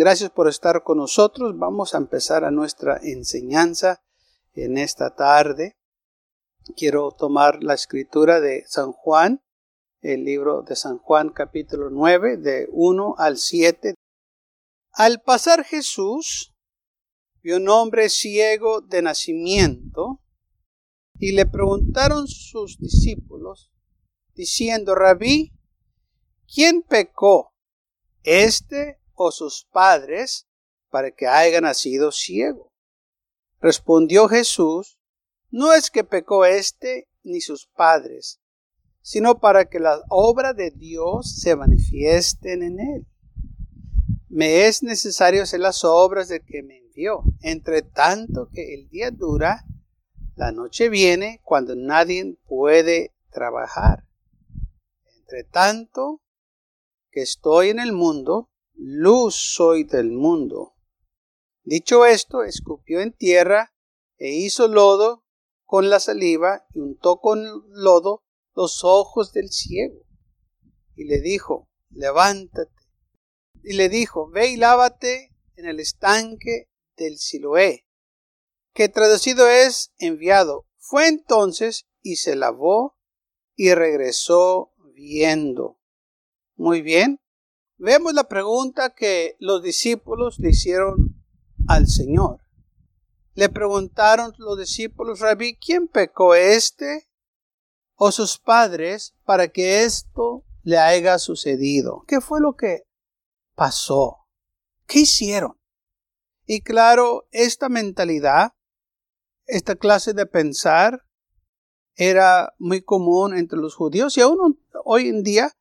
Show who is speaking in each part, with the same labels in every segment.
Speaker 1: Gracias por estar con nosotros. Vamos a empezar a nuestra enseñanza en esta tarde. Quiero tomar la escritura de San Juan, el libro de San Juan capítulo 9, de 1 al 7. Al pasar Jesús, vio un hombre ciego de nacimiento y le preguntaron sus discípulos, diciendo, Rabí, ¿quién pecó, este o sus padres, para que haya nacido ciego? Respondió Jesús, no es que pecó este ni sus padres, sino para que la obra de Dios se manifiesten en él. Me es necesario hacer las obras de que me envió, entre tanto que el día dura, la noche viene cuando nadie puede trabajar. Entre tanto que estoy en el mundo, luz soy del mundo. Dicho esto, escupió en tierra e hizo lodo con la saliva y untó con lodo los ojos del ciego. Y le dijo, levántate. Y le dijo, ve y lávate en el estanque del Siloé, que traducido es enviado. Fue entonces y se lavó y regresó viendo. Muy bien. Vemos la pregunta que los discípulos le hicieron al Señor. Le preguntaron los discípulos, Rabí, ¿quién pecó este o sus padres para que esto le haya sucedido? ¿Qué fue lo que pasó? ¿Qué hicieron? Y claro, esta mentalidad, esta clase de pensar, era muy común entre los judíos y aún hoy en día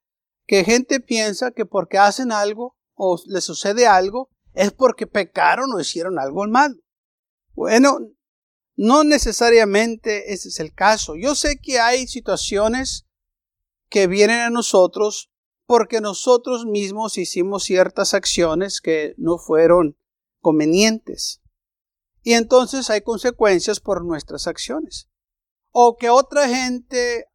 Speaker 1: que gente piensa que porque hacen algo o les sucede algo es porque pecaron o hicieron algo mal. Bueno, no necesariamente ese es el caso. Yo sé que hay situaciones que vienen a nosotros porque nosotros mismos hicimos ciertas acciones que no fueron convenientes. Y entonces hay consecuencias por nuestras acciones. O que otra gente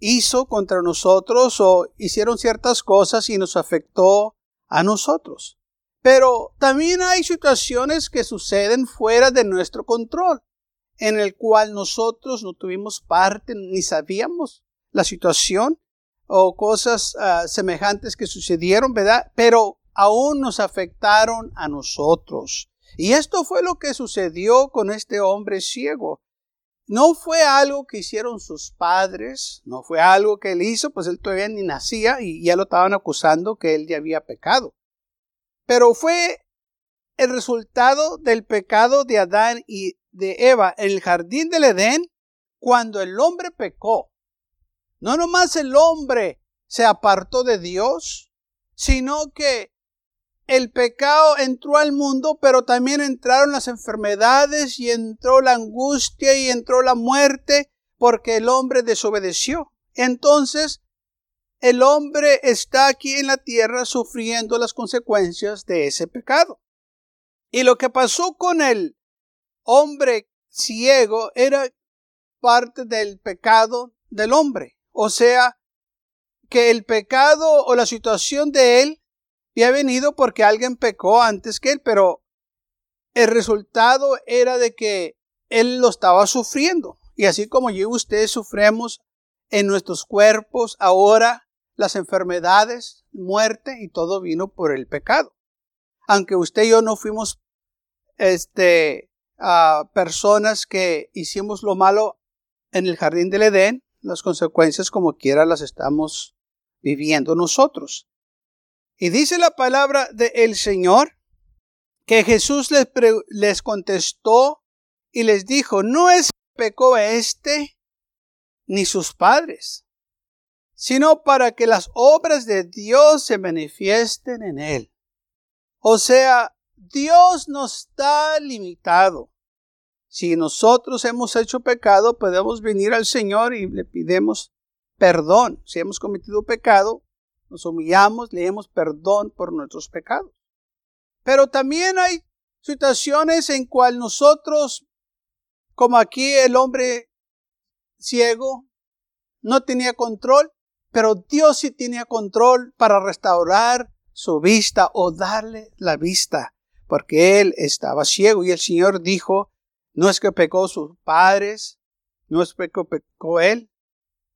Speaker 1: hizo contra nosotros o hicieron ciertas cosas y nos afectó a nosotros. Pero también hay situaciones que suceden fuera de nuestro control, en el cual nosotros no tuvimos parte ni sabíamos la situación o cosas ah, semejantes que sucedieron, ¿verdad? Pero aún nos afectaron a nosotros. Y esto fue lo que sucedió con este hombre ciego. No fue algo que hicieron sus padres, no fue algo que él hizo, pues él todavía ni nacía y ya lo estaban acusando que él ya había pecado pero fue el resultado del pecado de Adán y de Eva en el jardín del Edén cuando el hombre pecó. No nomás el hombre se apartó de Dios, sino que el pecado entró al mundo, pero también entraron las enfermedades y entró la angustia y entró la muerte porque el hombre desobedeció. Entonces, el hombre está aquí en la tierra sufriendo las consecuencias de ese pecado. Y lo que pasó con el hombre ciego era parte del pecado del hombre. O sea, que el pecado o la situación de él había venido porque alguien pecó antes que él, pero el resultado era de que él lo estaba sufriendo. Y así como yo y ustedes sufremos en nuestros cuerpos ahora las enfermedades, muerte y todo vino por el pecado. Aunque usted y yo no fuimos este, personas que hicimos lo malo en el jardín del Edén, las consecuencias como quiera las estamos viviendo nosotros. Y dice la palabra del Señor que Jesús les, les contestó y les dijo, no es pecó este ni sus padres, sino para que las obras de Dios se manifiesten en él. O sea, Dios no está limitado. Si nosotros hemos hecho pecado, podemos venir al Señor y le pidemos perdón. Si hemos cometido pecado, nos humillamos, le damos perdón por nuestros pecados. Pero también hay situaciones en cual nosotros, como aquí el hombre ciego, no tenía control pero Dios sí tenía control para restaurar su vista o darle la vista, porque él estaba ciego. Y el Señor dijo, no es que pecó sus padres, no es que pecó él,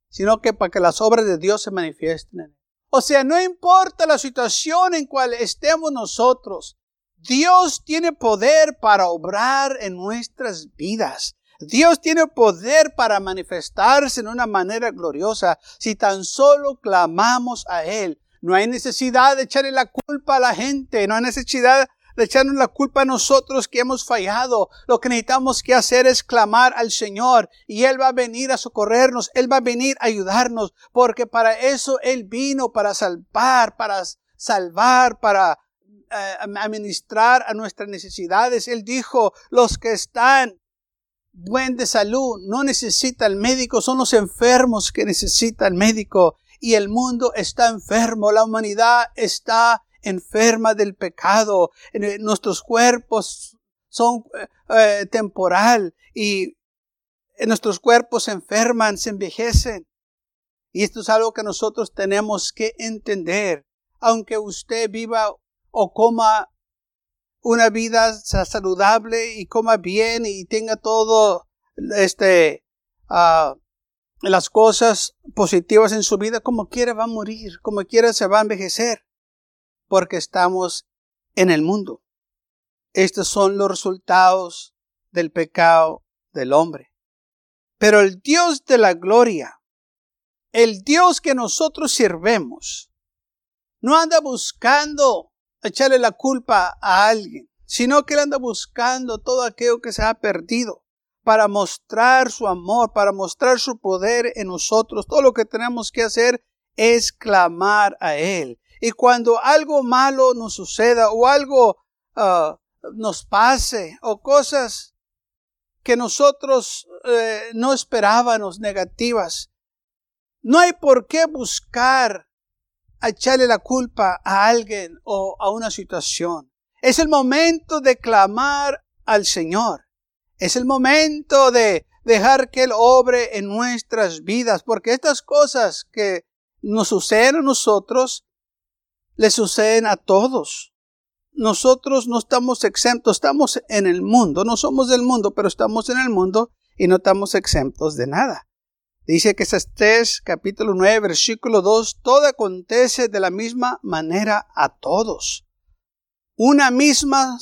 Speaker 1: sino que para que las obras de Dios se manifiesten en él. O sea, no importa la situación en cual estemos nosotros, Dios tiene poder para obrar en nuestras vidas. Dios tiene poder para manifestarse en una manera gloriosa si tan solo clamamos a Él. No hay necesidad de echarle la culpa a la gente, no hay necesidad de echarnos la culpa a nosotros que hemos fallado. Lo que necesitamos que hacer es clamar al Señor y Él va a venir a socorrernos, Él va a venir a ayudarnos, porque para eso Él vino, para salvar, para salvar, para eh, administrar a nuestras necesidades. Él dijo, los que están buen de salud no necesitan el médico, son los enfermos que necesitan el médico. Y el mundo está enfermo, la humanidad está enferma del pecado, eh, nuestros cuerpos son eh, eh, temporal y nuestros cuerpos se enferman, se envejecen. Y esto es algo que nosotros tenemos que entender. Aunque usted viva o coma una vida saludable y coma bien y tenga todo este uh, las cosas positivas en su vida, como quiera va a morir, como quiera se va a envejecer porque estamos en el mundo. Estos son los resultados del pecado del hombre. Pero el Dios de la gloria, el Dios que nosotros sirvemos, no anda buscando echarle la culpa a alguien, sino que él anda buscando todo aquello que se ha perdido para mostrar su amor, para mostrar su poder en nosotros. Todo lo que tenemos que hacer es clamar a Él. Y cuando algo malo nos suceda o algo ah, nos pase o cosas que nosotros eh, no esperábamos negativas, no hay por qué buscar echarle la culpa a alguien o a una situación. Es el momento de clamar al Señor. Es el momento de dejar que Él obre en nuestras vidas, porque estas cosas que nos suceden a nosotros le suceden a todos. Nosotros no estamos exentos, estamos en el mundo, no somos del mundo, pero estamos en el mundo y no estamos exentos de nada. Dice que Estés capítulo 9 versículo 2, todo acontece de la misma manera a todos. Una misma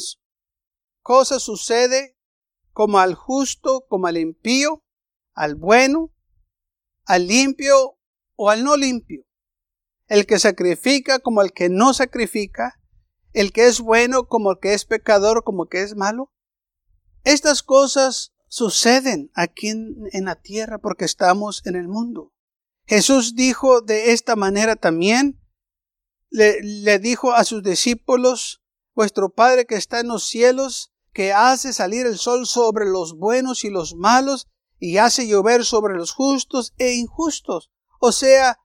Speaker 1: cosa sucede como al justo, como al impío, al bueno, al limpio o al no limpio el que sacrifica como el que no sacrifica, el que es bueno como el que es pecador, como el que es malo. Estas cosas suceden aquí en, la tierra porque estamos en el mundo. Jesús dijo de esta manera también, le, le dijo a sus discípulos, vuestro Padre que está en los cielos, que hace salir el sol sobre los buenos y los malos, y hace llover sobre los justos e injustos. O sea,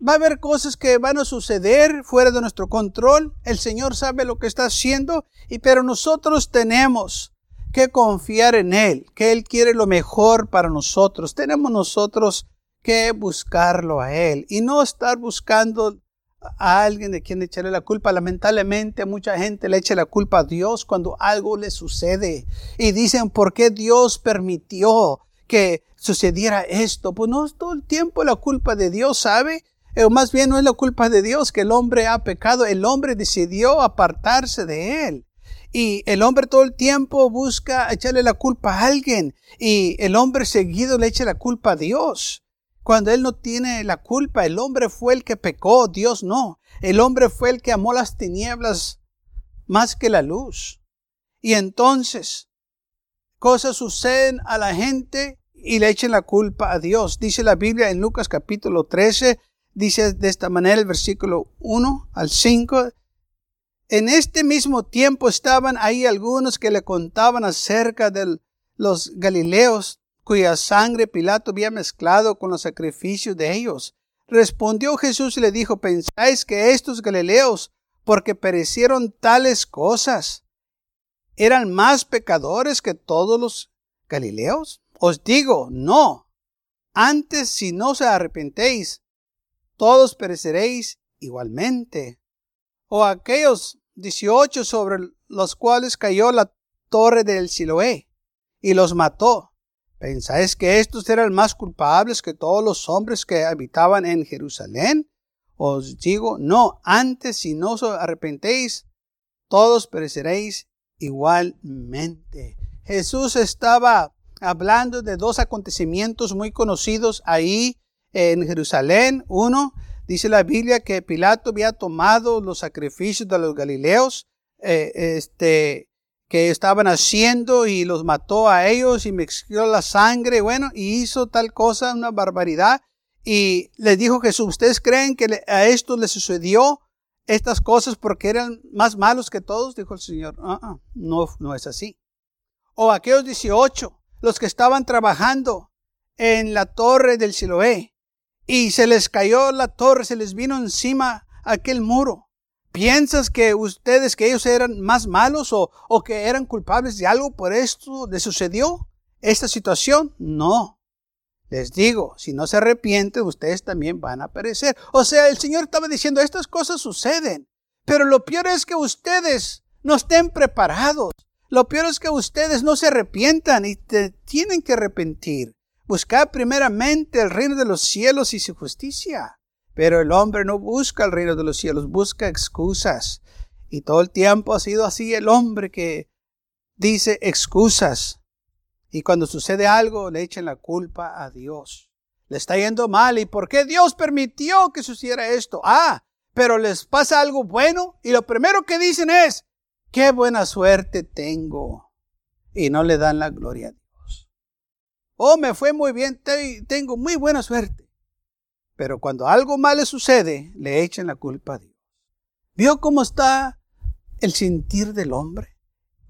Speaker 1: Va a haber cosas que van a suceder fuera de nuestro control. El Señor sabe lo que está haciendo, y pero nosotros tenemos que confiar en Él, que Él quiere lo mejor para nosotros. Tenemos nosotros que buscarlo a Él y no estar buscando a alguien de quien echarle la culpa. Lamentablemente mucha gente le echa la culpa a Dios cuando algo le sucede y dicen, ¿por qué Dios permitió que sucediera esto? Pues no es todo el tiempo la culpa de Dios, ¿sabe? O más bien no es la culpa de Dios que el hombre ha pecado, el hombre decidió apartarse de él. Y el hombre todo el tiempo busca echarle la culpa a alguien y el hombre seguido le echa la culpa a Dios. Cuando él no tiene la culpa, el hombre fue el que pecó, Dios no. El hombre fue el que amó las tinieblas más que la luz. Y entonces, cosas suceden a la gente y le echen la culpa a Dios. Dice la Biblia en Lucas capítulo 13, dice de esta manera el versículo 1 al 5. En este mismo tiempo estaban ahí algunos que le contaban acerca de los galileos cuya sangre Pilato había mezclado con los sacrificios de ellos. Respondió Jesús y le dijo, ¿pensáis que estos galileos, porque perecieron tales cosas, eran más pecadores que todos los galileos? Os digo, no. Antes, si no se arrepentéis, todos pereceréis igualmente. o aquellos 18 sobre los cuales cayó la torre del Siloé y los mató. ¿Pensáis que estos eran más culpables que todos los hombres que habitaban en Jerusalén? Os digo, no, antes si no os arrepentéis, todos pereceréis igualmente. Jesús estaba hablando de dos acontecimientos muy conocidos ahí en Jerusalén. Uno, dice la Biblia que Pilato había tomado los sacrificios de los galileos, eh, este, que estaban haciendo y los mató a ellos y mezcló la sangre, bueno, y hizo tal cosa, una barbaridad. Y les dijo Jesús, ¿ustedes creen que a esto le sucedió estas cosas porque eran más malos que todos? Dijo el Señor, ah, ah, no, no es así. O aquellos 18, los que estaban trabajando en la torre del Siloé y se les cayó la torre, se les vino encima aquel muro. ¿Piensas que ustedes, que ellos eran más malos o, o que eran culpables de algo por esto les sucedió? ¿Esta situación? No. Les digo, si no se arrepienten, ustedes también van a perecer. O sea, el Señor estaba diciendo, estas cosas suceden. Pero lo peor es que ustedes no estén preparados. Lo peor es que ustedes no se arrepientan y te tienen que arrepentir. Buscar primeramente el reino de los cielos y su justicia. Pero el hombre no busca el reino de los cielos, busca excusas. Y todo el tiempo ha sido así el hombre que dice excusas. Y cuando sucede algo, le echan la culpa a Dios. Le está yendo mal. ¿Y por qué Dios permitió que sucediera esto? Ah, pero les pasa algo bueno y lo primero que dicen es, qué buena suerte tengo. Y no le dan la gloria a Dios. Oh, me fue muy bien, tengo muy buena suerte. Pero cuando algo mal le sucede, le echan la culpa a Dios. ¿Vio cómo está el sentir del hombre?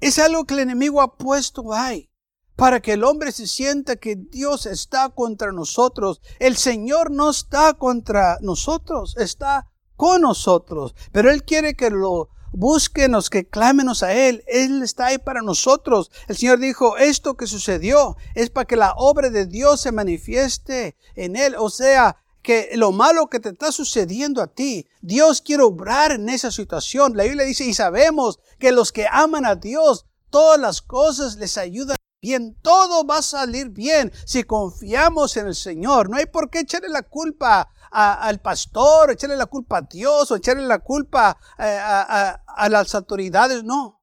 Speaker 1: Es algo que el enemigo ha puesto ahí para que el hombre se sienta que Dios está contra nosotros. El Señor no está contra nosotros, está con nosotros. Pero Él quiere que lo búsquenos, que clámenos a Él. Él está ahí para nosotros. El Señor dijo, esto que sucedió es para que la obra de Dios se manifieste en Él. O sea, que lo malo que te está sucediendo a ti, Dios quiere obrar en esa situación. La Biblia dice, y sabemos que los que aman a Dios, todas las cosas les ayudan bien, todo va a salir bien si confiamos en el Señor. No hay por qué echarle la culpa al pastor, echarle la culpa a Dios o echarle la culpa eh, a, a las autoridades. No.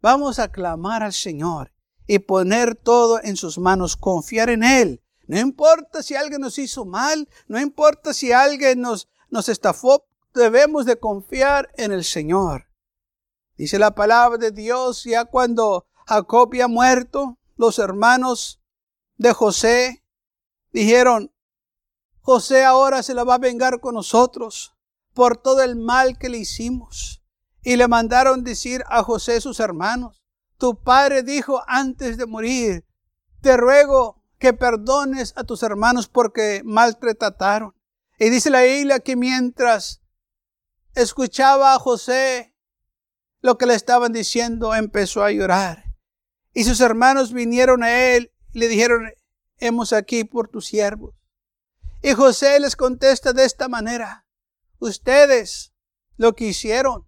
Speaker 1: Vamos a clamar al Señor y poner todo en sus manos, confiar en Él no importa si alguien nos hizo mal, no importa si alguien nos, nos estafó, debemos de confiar en el Señor. Dice la palabra de Dios, ya cuando Jacob había muerto, los hermanos de José dijeron, José ahora se la va a vengar con nosotros por todo el mal que le hicimos. Y le mandaron decir a José sus hermanos, tu padre dijo antes de morir, te ruego que perdones a tus hermanos porque maltrataron. Y dice la Biblia que mientras escuchaba a José lo que le estaban diciendo, empezó a llorar. Y sus hermanos vinieron a él y le dijeron, hemos aquí por tus siervos. Y José les contesta de esta manera, ustedes lo que hicieron,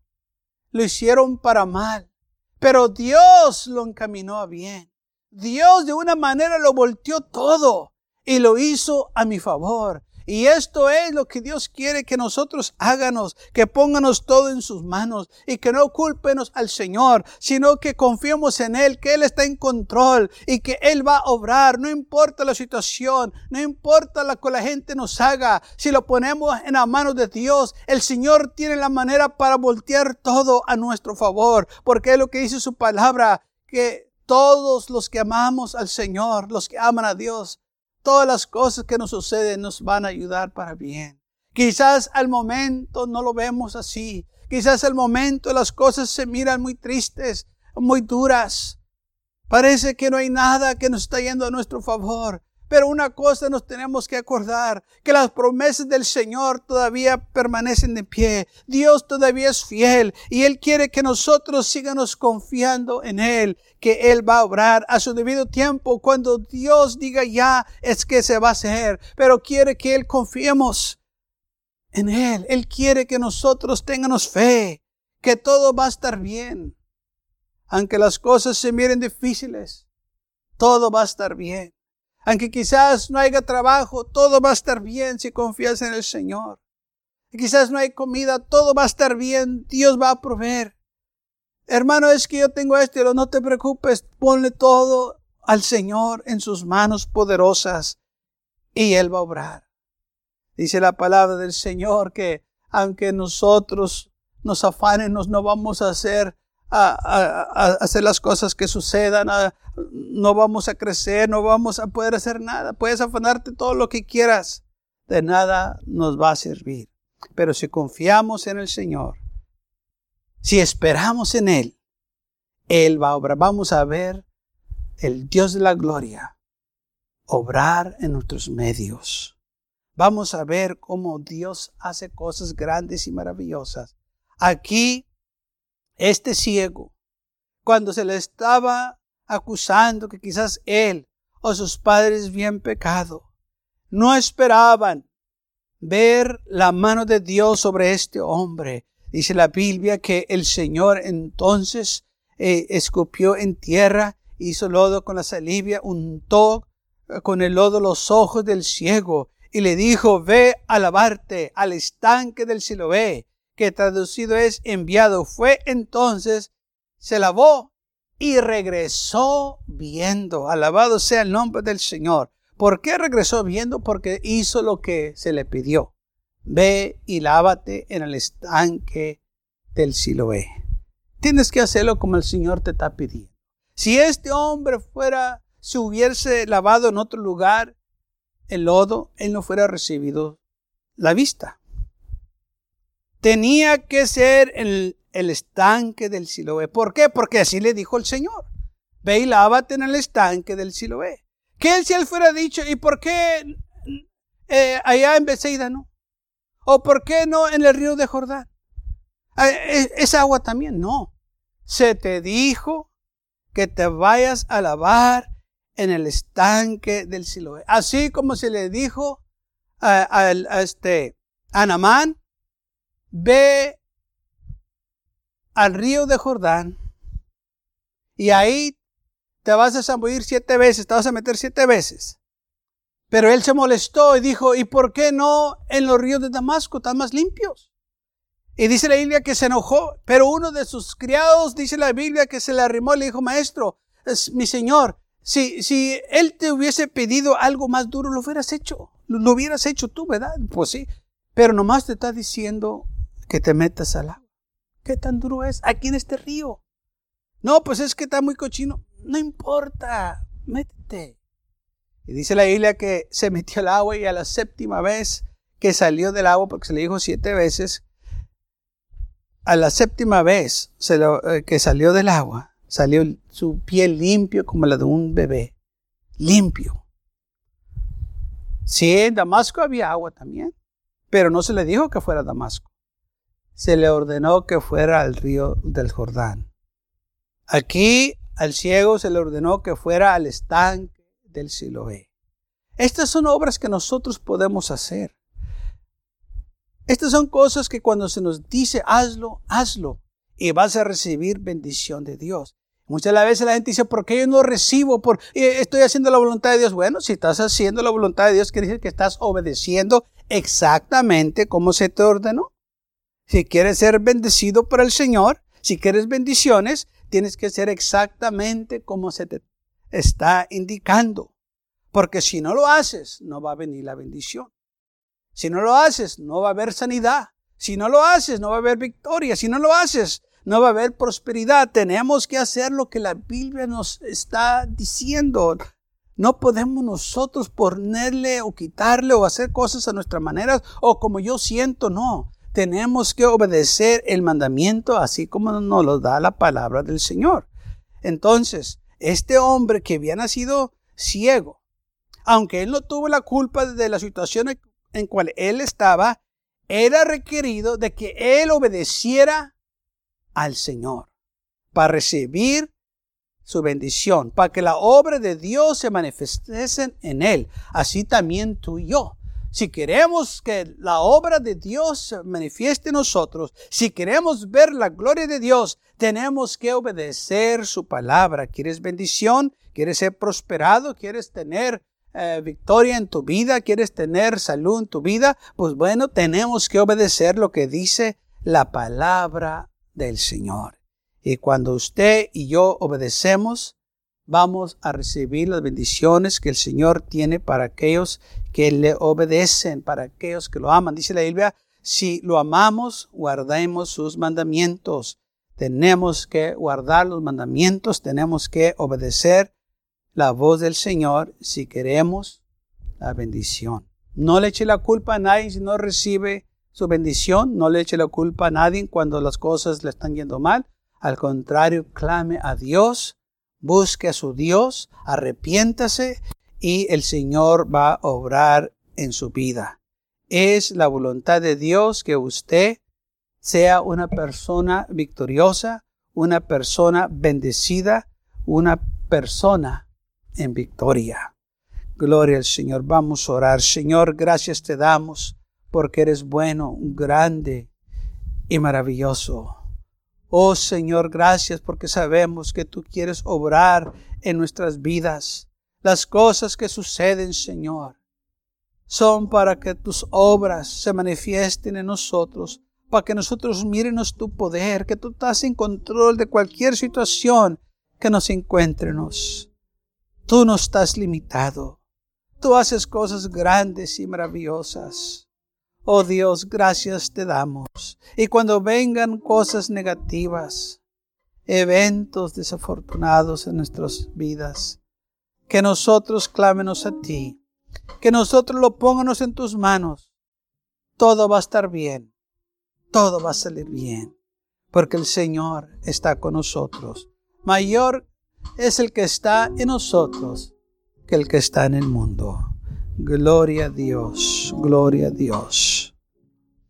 Speaker 1: lo hicieron para mal, pero Dios lo encaminó a bien. Dios de una manera lo volteó todo y lo hizo a mi favor. Y esto es lo que Dios quiere que nosotros háganos, que pónganos todo en sus manos y que no culpenos al Señor, sino que confiemos en Él, que Él está en control y que Él va a obrar, no importa la situación, no importa lo que la gente nos haga, si lo ponemos en las manos de Dios, el Señor tiene la manera para voltear todo a nuestro favor, porque es lo que dice su palabra, que todos los que amamos al Señor, los que aman a Dios, todas las cosas que nos suceden nos van a ayudar para bien. Quizás al momento no lo vemos así. Quizás al momento las cosas se miran muy tristes, muy duras. Parece que no hay nada que nos está yendo a nuestro favor. Pero una cosa nos tenemos que acordar, que las promesas del Señor todavía permanecen de pie. Dios todavía es fiel y Él quiere que nosotros sigamos confiando en Él, que Él va a obrar a su debido tiempo. Cuando Dios diga ya, es que se va a hacer, pero quiere que Él confiemos en Él. Él quiere que nosotros tengamos fe, que todo va a estar bien. Aunque las cosas se miren difíciles, todo va a estar bien. Aunque quizás no haya trabajo, todo va a estar bien si confías en el Señor. Quizás no hay comida, todo va a estar bien, Dios va a proveer. Hermano, es que yo tengo esto, no te preocupes, ponle todo al Señor en sus manos poderosas y Él va a obrar. Dice la palabra del Señor que aunque nosotros nos afanen, no vamos a hacer, a, hacer las cosas que sucedan, no vamos a crecer, no vamos a poder hacer nada. Puedes afanarte todo lo que quieras, de nada nos va a servir. Pero si confiamos en el Señor, si esperamos en Él, Él va a obrar. Vamos a ver el Dios de la gloria obrar en nuestros medios. Vamos a ver cómo Dios hace cosas grandes y maravillosas. Aquí, este ciego, cuando se le estaba acusando que quizás él o sus padres habían pecado, no esperaban ver la mano de Dios sobre este hombre. Dice la Biblia que el Señor entonces eh, escupió en tierra, hizo lodo con la saliva, untó eh, con el lodo los ojos del ciego y le dijo, ve a lavarte al estanque del Siloé, que traducido es enviado. Fue entonces, se lavó y regresó viendo. Alabado sea el nombre del Señor. ¿Por qué regresó viendo? Porque hizo lo que se le pidió. Ve y lávate en el estanque del Siloé. Tienes que hacerlo como el Señor te está pidiendo. Si este hombre fuera, se hubiese lavado en otro lugar, el lodo, él no fuera recibido la vista. Tenía que ser el, el estanque del Siloé. ¿Por qué? Porque así le dijo el Señor. Ve y lávate en el estanque del Siloé. Que él si él fuera dicho, ¿y por qué eh, allá en Beseida no? ¿O por qué no en el río de Jordán? Ah, e, ¿Es agua también? No. Se te dijo que te vayas a lavar en el estanque del Siloé. Así como se le dijo a, este Anamán, ve al río de Jordán y ahí te vas a zambullir siete veces, te vas a meter siete veces. Pero él se molestó y dijo, ¿y por qué no en los ríos de Damasco están más limpios? Y dice la Biblia que se enojó, pero uno de sus criados, dice la Biblia, que se le arrimó y le dijo, maestro, es mi señor, si, si él te hubiese pedido algo más duro, lo hubieras hecho. Lo, hubieras hecho tú, ¿verdad? Pues sí. Pero nomás te está diciendo que te metas al agua. ¿Qué tan duro es aquí en este río? No, pues es que está muy cochino. No importa, métete. Y dice la Biblia que se metió al agua y a la séptima vez que salió del agua, porque se le dijo siete veces, a la séptima vez eh, que salió del agua, salió su piel limpio como la de un bebé. Limpio. Sí, en Damasco había agua también, pero no se le dijo que fuera Damasco. Se le ordenó que fuera al río del Jordán. Aquí al ciego se le ordenó que fuera al estanque del Siloé. Estas son obras que nosotros podemos hacer. Estas son cosas que cuando se nos dice hazlo, hazlo y vas a recibir bendición de Dios. Muchas veces la gente dice, ¿por qué yo no recibo? Por, estoy haciendo la voluntad de Dios. Bueno, si estás haciendo la voluntad de Dios, quiere decir que estás obedeciendo exactamente como se te ordenó. Si quieres ser bendecido por el Señor, si quieres bendiciones, tienes que ser exactamente como se te está indicando. Porque si no lo haces, no va a venir la bendición. Si no lo haces, no va a haber sanidad. Si no lo haces, no va a haber victoria. Si no lo haces, no va a haber prosperidad. Tenemos que hacer lo que la Biblia nos está diciendo. No podemos nosotros ponerle o quitarle o hacer cosas a nuestra manera o como yo siento, no. Tenemos que obedecer el mandamiento así como nos lo da la palabra del Señor. Entonces, este hombre que había nacido ciego, aunque él no tuvo la culpa de la situación en cual él estaba, era requerido de que él obedeciera al Señor para recibir su bendición, para que la obra de Dios se manifestase en él. Así también tú y yo. Si queremos que la obra de Dios manifieste en nosotros, si queremos ver la gloria de Dios, tenemos que obedecer su palabra. ¿Quieres bendición? ¿Quieres ser prosperado? ¿Quieres tener eh, victoria en tu vida? ¿Quieres tener salud en tu vida? Pues bueno, tenemos que obedecer lo que dice la palabra del Señor. Y cuando usted y yo obedecemos, vamos a recibir las bendiciones que el Señor tiene para aquellos que le obedecen, para aquellos que lo aman. Dice la Biblia, si lo amamos, guardemos sus mandamientos. Tenemos que guardar los mandamientos, tenemos que obedecer la voz del Señor si queremos la bendición. No le eche la culpa a nadie si no recibe su bendición, no le eche la culpa a nadie cuando las cosas le están yendo mal. Al contrario, clame a Dios, busque a su Dios, arrepiéntase y el Señor va a obrar en su vida. Es la voluntad de Dios que usted sea una persona victoriosa, una persona bendecida, una persona en victoria. Gloria al Señor. Vamos a orar. Señor, gracias te damos porque eres bueno, grande y maravilloso. Oh Señor, gracias porque sabemos que tú quieres obrar en nuestras vidas. Las cosas que suceden, Señor, son para que tus obras se manifiesten en nosotros, para que nosotros miremos tu poder, que tú estás en control de cualquier situación que nos encuentrenos. Tú no estás limitado. Tú haces cosas grandes y maravillosas. Oh Dios, gracias te damos. Y cuando vengan cosas negativas, eventos desafortunados en nuestras vidas, que nosotros clámenos a ti, que nosotros lo pónganos en tus manos. Todo va a estar bien, todo va a salir bien, porque el Señor está con nosotros. Mayor es el que está en nosotros que el que está en el mundo. Gloria a Dios, gloria a Dios.